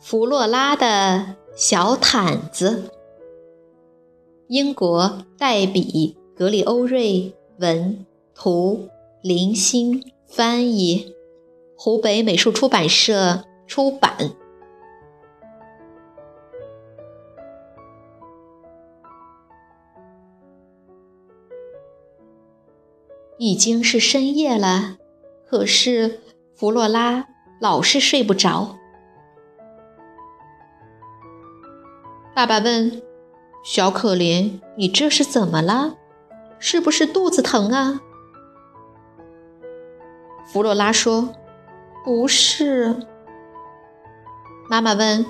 弗洛拉的小毯子，英国黛比·格里欧瑞文图，林星翻译，湖北美术出版社出版。已经是深夜了，可是弗洛拉老是睡不着。爸爸问：“小可怜，你这是怎么了？是不是肚子疼啊？”弗洛拉说：“不是。”妈妈问：“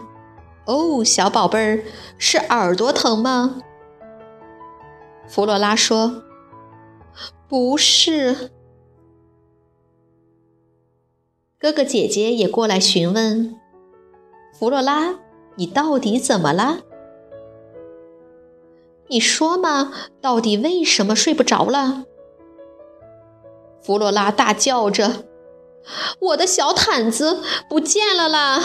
哦，小宝贝儿，是耳朵疼吗？”弗洛拉说：“不是。”哥哥姐姐也过来询问：“弗洛拉，你到底怎么了？”你说嘛，到底为什么睡不着了？弗洛拉大叫着：“我的小毯子不见了啦！”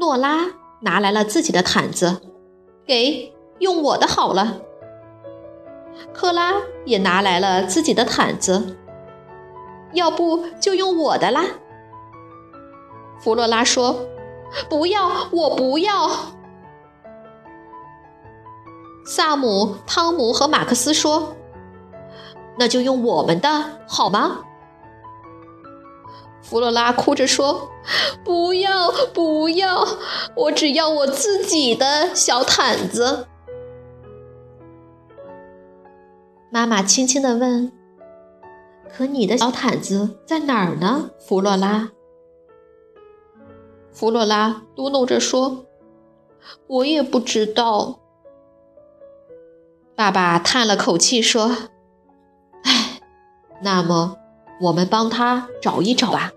诺拉拿来了自己的毯子，给用我的好了。克拉也拿来了自己的毯子，要不就用我的啦。弗洛拉说：“不要，我不要。”萨姆、汤姆和马克思说：“那就用我们的好吗？”弗洛拉哭着说：“不要，不要，我只要我自己的小毯子。”妈妈轻轻地问：“可你的小毯子在哪儿呢？”弗洛拉。弗洛拉嘟哝着说：“我也不知道。”爸爸叹了口气说：“唉，那么我们帮他找一找吧。”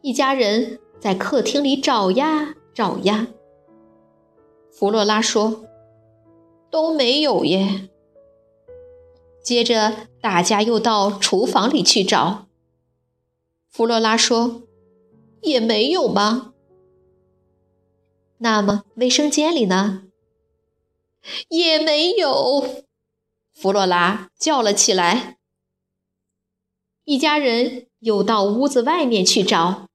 一家人在客厅里找呀找呀。弗洛拉说：“都没有耶。”接着大家又到厨房里去找。弗洛拉说：“也没有吗？”那么卫生间里呢？也没有，弗洛拉叫了起来。一家人又到屋子外面去找，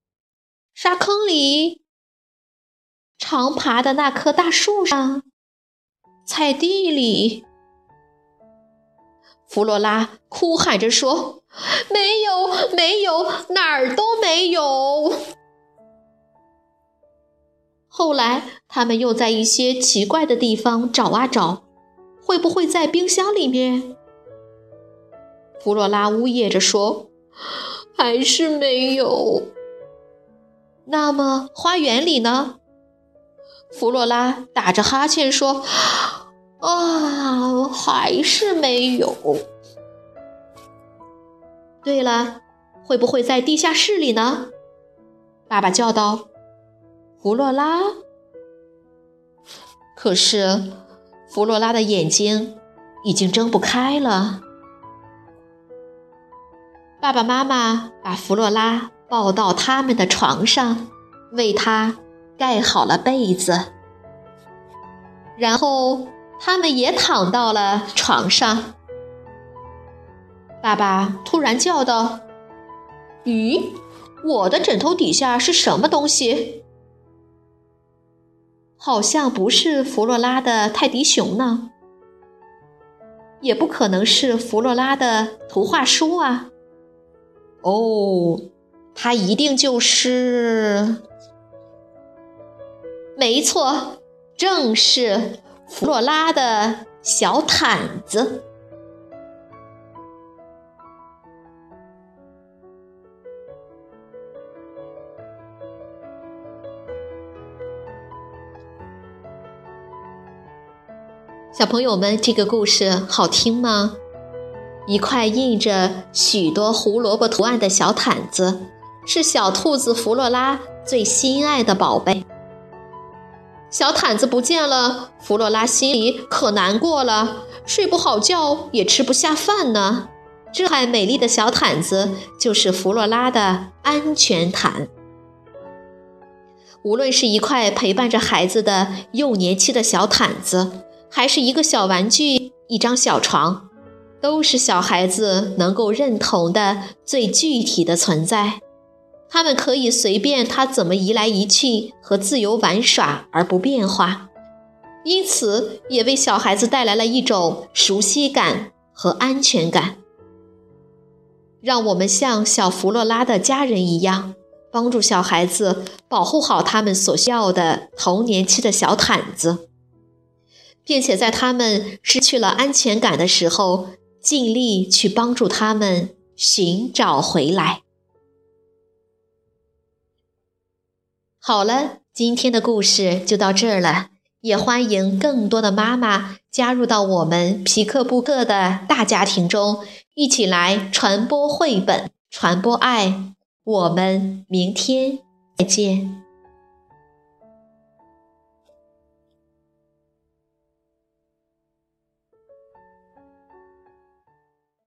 沙坑里、长爬的那棵大树上、菜地里。弗洛拉哭喊着说：“没有，没有，哪儿都没有。”后来，他们又在一些奇怪的地方找啊找，会不会在冰箱里面？弗洛拉呜咽着说：“还是没有。”那么花园里呢？弗洛拉打着哈欠说：“啊，还是没有。”对了，会不会在地下室里呢？爸爸叫道。弗洛拉，可是弗洛拉的眼睛已经睁不开了。爸爸妈妈把弗洛拉抱到他们的床上，为她盖好了被子。然后他们也躺到了床上。爸爸突然叫道：“咦，我的枕头底下是什么东西？好像不是弗洛拉的泰迪熊呢，也不可能是弗洛拉的图画书啊。哦，它一定就是……没错，正是弗洛拉的小毯子。”小朋友们，这个故事好听吗？一块印着许多胡萝卜图案的小毯子，是小兔子弗洛拉最心爱的宝贝。小毯子不见了，弗洛拉心里可难过了，睡不好觉，也吃不下饭呢。这块美丽的小毯子就是弗洛拉的安全毯。无论是一块陪伴着孩子的幼年期的小毯子。还是一个小玩具，一张小床，都是小孩子能够认同的最具体的存在。他们可以随便他怎么移来移去和自由玩耍而不变化，因此也为小孩子带来了一种熟悉感和安全感。让我们像小弗洛拉的家人一样，帮助小孩子保护好他们所需要的童年期的小毯子。并且在他们失去了安全感的时候，尽力去帮助他们寻找回来。好了，今天的故事就到这儿了，也欢迎更多的妈妈加入到我们皮克布克的大家庭中，一起来传播绘本，传播爱。我们明天再见。